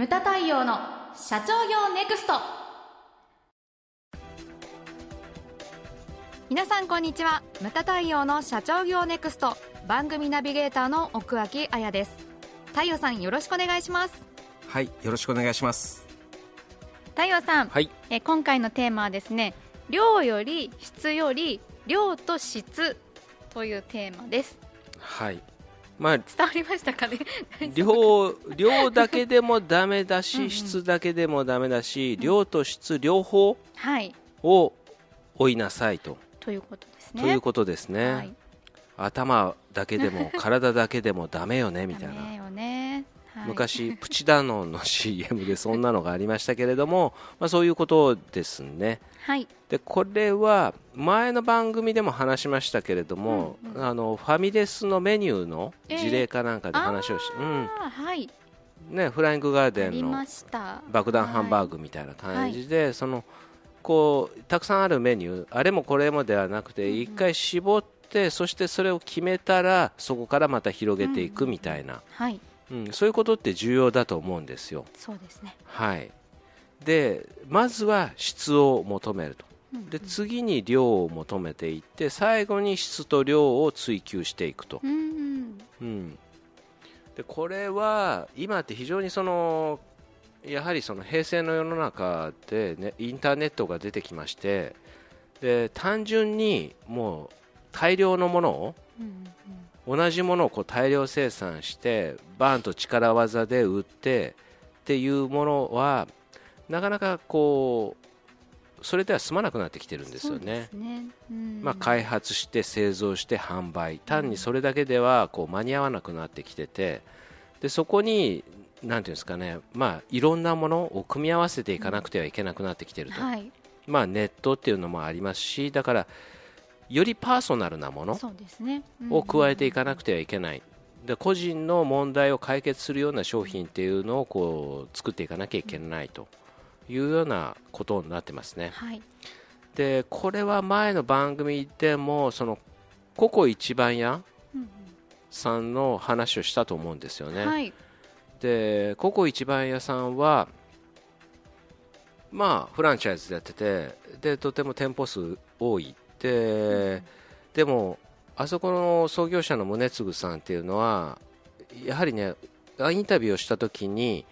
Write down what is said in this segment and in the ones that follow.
ムタ太陽の社長業ネクスト。皆さんこんにちは。ムタ太陽の社長業ネクスト。番組ナビゲーターの奥脇彩です。太陽さんよろしくお願いします。はいよろしくお願いします。太陽さん、はい、え今回のテーマはですね量より質より量と質というテーマです。はいまあ、伝わりましたかね？量量だけでもだめだしうん、質だけでもだめだし、量と質両方を追いなさいと。ということですね。ということですね。はい、頭だけでも 体だけでもだめよねみたいな。昔、プチダノンの CM でそんなのがありましたけれども、まあ、そういうことですね。はい、でこれは前の番組でも話しましたけれども、うんうん、あのファミレスのメニューの事例かなんかで話をし、えー、うんはい。ね、フライングガーデンの爆弾ハンバーグみたいな感じで、はい、そのこうたくさんあるメニューあれもこれもではなくて、一回絞ってそしてそれを決めたらそこからまた広げていくみたいな、うん。はいうん、そういうことって重要だと思うんですよ。そうですね。はい。でまずは質を求めると。で次に量を求めていって最後に質と量を追求していくと、うん、うん、でこれは今って非常にそのやはりその平成の世の中で、ね、インターネットが出てきましてで単純にもう大量のものを、うんうん、同じものをこう大量生産してバーンと力技で売ってっていうものはなかなかこうそれでは済まなくなってきてるんですよね。ね。まあ、開発して製造して販売。単にそれだけではこう間に合わなくなってきてて。でそこになんていうんですかね、まあ、いろんなものを組み合わせていかなくてはいけなくなってきてると、はい、まあ、ネットっていうのもありますしだからよりパーソナルなものを加えていかなくてはいけない。で個人の問題を解決するような商品っていうのをこう作っていかなきゃいけないというようなことになってますね。はい、でこれは前の番組でもそのココ一番屋さんの話をしたと思うんですよね。はい、でココ一番屋さんはまあフランチャイズでやっててでとても店舗数多いで、でもあそこの創業者の宗次さんっていうのはやはりねインタビューをした時に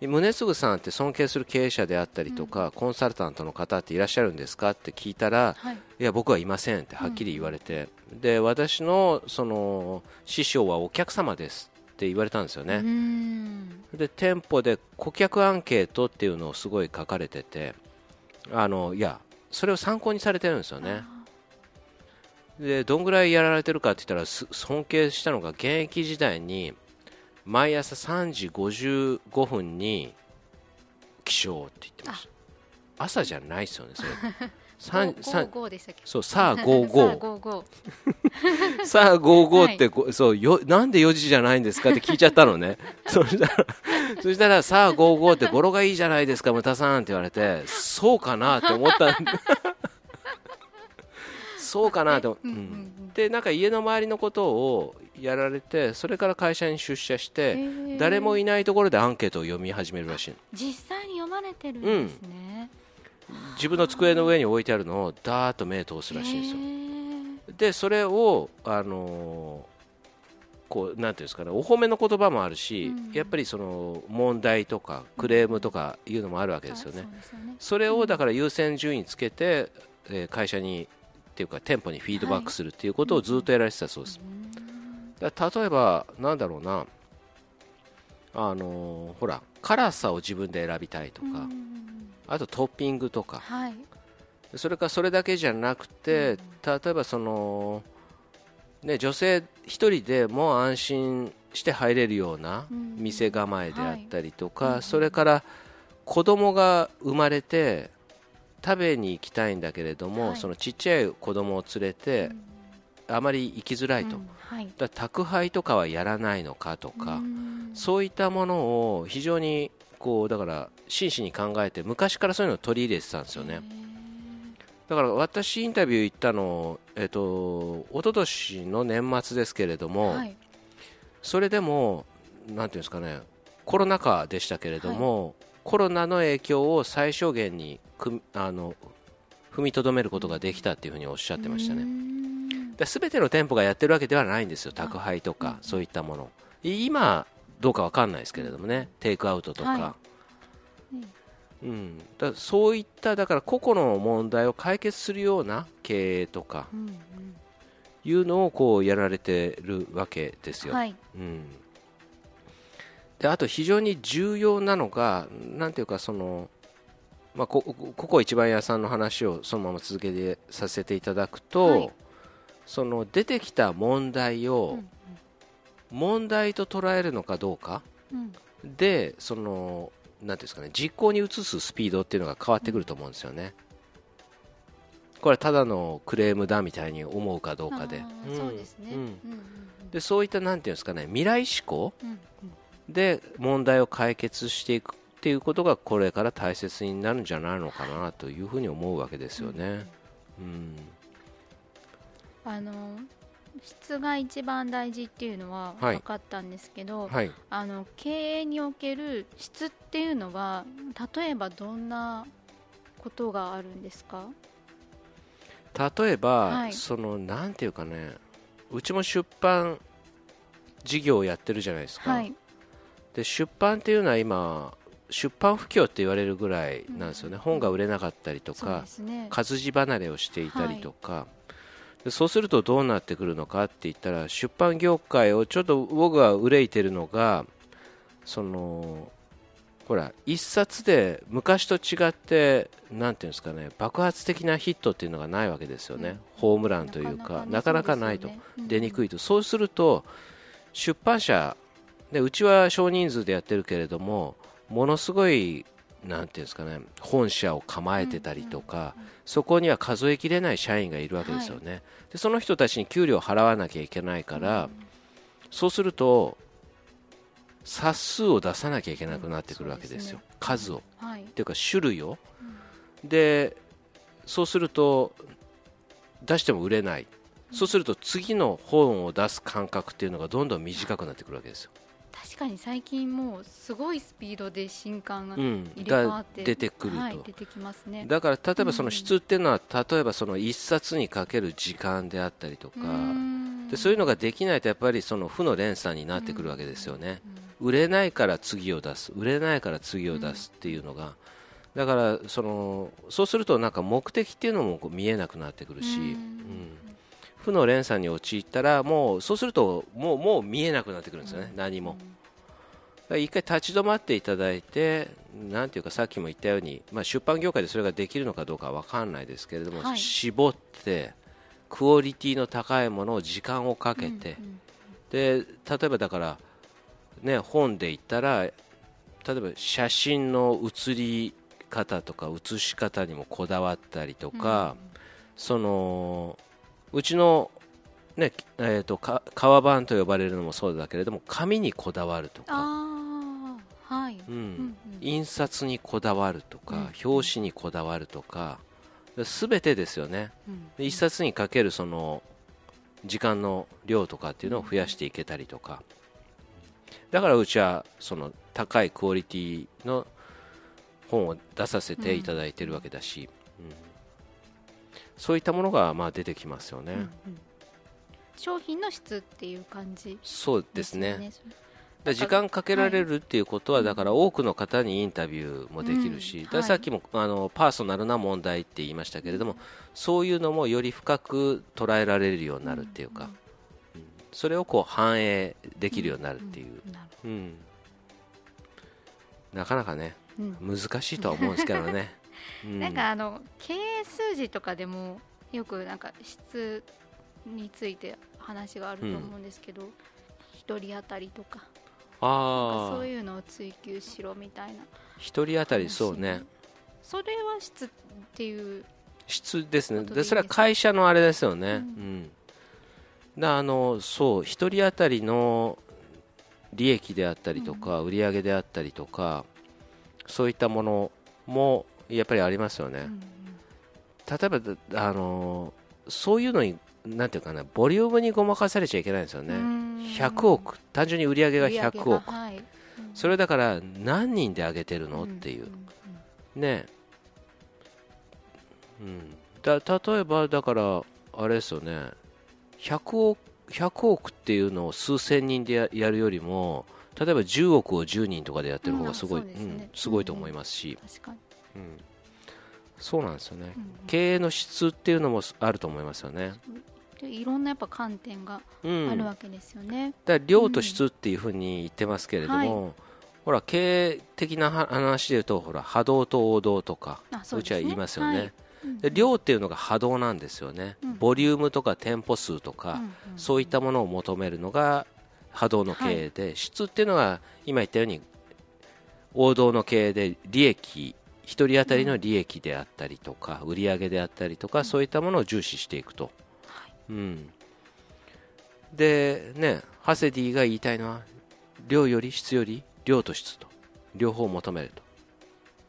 宗次さんって尊敬する経営者であったりとか、うん、コンサルタントの方っていらっしゃるんですかって聞いたら、はい、いや僕はいませんってはっきり言われて、うん、で私のその師匠はお客様ですって言われたんですよね。で店舗で顧客アンケートっていうのをすごい書かれててあのいやそれを参考にされてるんですよねでどんぐらいやられてるかって言ったら尊敬したのが現役時代に毎朝3時55分に起床って言ってました。朝じゃないですよねそれ。三三そうさあ55 さあ55 って、はい、そうよなんで4時じゃないんですかって聞いちゃったのね。そしたらそしたらさあ55って語呂がいいじゃないですかムタさんって言われてそうかなって思ったんでそうかなと、うん、でなんか家の周りのことをやられてそれから会社に出社して誰もいないところでアンケートを読み始めるらしい。実際に読まれてるんですね、うん、自分の机の上に置いてあるのをダーッと目通すらしいんですよ。でそれをあのーこうなんていうんですかねお褒めの言葉もあるし、うん、やっぱりその問題とかクレームとかいうのもあるわけですよね。そよね。それをだから優先順位つけて、えー、会社にっていうか店舗にフィードバックするっていうことをずっとやられてたそうです、だ例えばなんだろうな。あのほら辛さを自分で選びたいとかあとトッピングとか、はい、それからそれだけじゃなくて例えばそのね、女性1人でも安心して入れるような店構えであったりとか、それから子供が生まれて食べに行きたいんだけれども、はい、そのちっちゃい子供を連れて、うん、あまり行きづらいと、うん。はい、だ宅配とかはやらないのかとか、そういったものを非常にこうだから真摯に考えて昔からそういうのを取り入れてたんですよね。だから私インタビュー行ったの、えっと一昨年の年末ですけれども、はい、それでもなんていうんですかねコロナ禍でしたけれども、コロナの影響を最小限にくあの踏みとどめることができたっていうふうにおっしゃってましたね。すべての店舗がやってるわけではないんですよ、宅配とか、そういったもの。今、どうかわかんないですけれどもね、テイクアウトとか。はい、うん、だそういっただから個々の問題を解決するような経営とか、いうのをこうやられてるわけですよ。はい、うんであと非常に重要なのが、なんていうかその、まあ、こここ一番屋さんの話をそのまま続けてさせていただくと、はい、その出てきた問題を問題と捉えるのかどうか、うん、でそのなんですかね実行に移すスピードっていうのが変わってくると思うんですよね。これはただのクレームだみたいに思うかどうかで、そうですね、でそういったなんていうんですかね未来志向で問題を解決していくっていうことがこれから大切になるんじゃないのかなというふうに思うわけですよね。うん、あの質が一番大事っていうのは分かったんですけど、はい、あの経営における質っていうのは例えばどんなことがあるんですか？例えば、はい、そのなんていうかねうちも出版事業をやってるじゃないですか、はい、で出版っていうのは今出版不況って言われるぐらいなんですよね、うん、本が売れなかったりとか、ね、活字離れをしていたりとか、はい、でそうするとどうなってくるのかって言ったら出版業界をちょっと僕が憂いてるのがそのほら一冊で昔と違ってなんていうんですかね爆発的なヒットっていうのがないわけですよね、うん、ホームランというかなかなかないと、うん、出にくいと。そうすると出版社でうちは少人数でやってるけれどもものすごいなんていうんですかね本社を構えてたりとか、そこには数えきれない社員がいるわけですよね、はい、でその人たちに給料を払わなきゃいけないから、そうすると冊数を出さなきゃいけなくなってくるわけですよ、すね、数を、はい、っていうか種類を、うん、でそうすると出しても売れない、うん、そうすると次の本を出す間隔っていうのがどんどん短くなってくるわけですよ確かに最近もうすごいスピードで新刊が入れ替わって、うん、出てくると、はい、出てきますね。だから例えばその質っていうのは、うん、例えばその1冊にかける時間であったりとかでそういうのができないとやっぱりその負の連鎖になってくるわけですよね、うん売れないから次を出す。売れないから次を出すっていうのが、だからそのそうするとなんか目的っていうのも見えなくなってくるし、うん、負の連鎖に陥ったらもうそうするともうもう見えなくなってくるんですよね、何も。一回立ち止まっていただいて、なんていうかさっきも言ったように、まあ、出版業界でそれができるのかどうかわかんないですけれども、はい、絞ってクオリティの高いものを時間をかけて、うんうん、で例えばだからね、本で言ったら例えば写真の写り方とか写し方にもこだわったりとか、うん、そのうちの、ねえーと、革版と呼ばれるのもそうだけれども紙にこだわるとか、はい。うん、うん、印刷にこだわるとか、うん、表紙にこだわるとか。すべてですよね、うん、一冊にかけるその時間の量とかっていうのを増やしていけたりとか。だからうちはその高いクオリティの本を出させていただいてるわけだし、うん、そういったものがまあ出てきますよね、うんうん、商品の質っていう感じ、ね、そうですね。だ時間かけられるっていうことは、だから多くの方にインタビューもできるし、ださっきもあのパーソナルな問題って言いましたけれども、そういうのもより深く捉えられるようになるっていうか、それをこう反映できるようになるっていう、うん、なかなかね、難しいとは思うんですけどね、なんかあの経営数字とかでもよくなんか質について話があると思うんですけど、うん、1人当たりとかあそういうのを追求しろみたいな。1人当たりそうね。それは質っていう質ですね。でそれは会社のあれですよね、うん、うん。あのそう1人当たりの利益であったりとか、売上であったりとかそういったものもやっぱりありますよね、例えばあのそういうのになんていうかなボリュームにごまかされちゃいけないんですよね。100億単純に売上が100億、はい。それだから何人で上げてるの？っていう、ね。うん、だ例えばだからあれですよね。100億 ,100 億っていうのを数千人でややるよりも例えば10億を10人とかでやってる方がすごい、うん、ね、すごいと思いますし、うん、そうなんですよね、経営の質っていうのもあると思いますよね。いろんなやっぱ観点があるわけですよね。だ量と質っていうふうに言ってますけれども、はい、ほら経営的な話でいうとほら波動と王道とかう、ね,、ちは言いますよね。はい。で量っていうのが波動なんですよね、うん、ボリュームとか店舗数とか、うん、そういったものを求めるのが波動の経営で、はい、質っていうのは今言ったように王道の経営で利益1人当たりの利益であったりとか、売上であったりとか、そういったものを重視していくと、うん、でねハセディが言いたいのは量より質より量と質と両方求めると。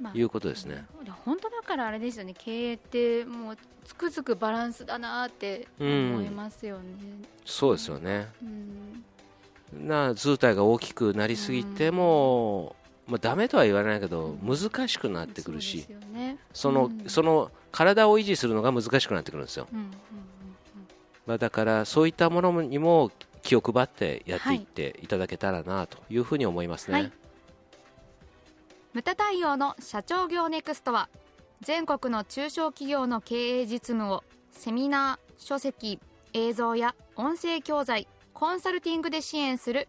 まあ、いうことですね。本当だからあれですよね。経営ってもうつくづくバランスだなって思いますよね。うん、そうですよね。うん、な図体が大きくなりすぎても、うん、まあダメとは言わないけど、難しくなってくるし、その、その体を維持するのが難しくなってくるんですよ。まあだからそういったものにも気を配ってやっていっていただけたらなというふうに思いますね。はい。ムタ対応の社長業ネクストは全国の中小企業の経営実務をセミナー書籍映像や音声教材コンサルティングで支援する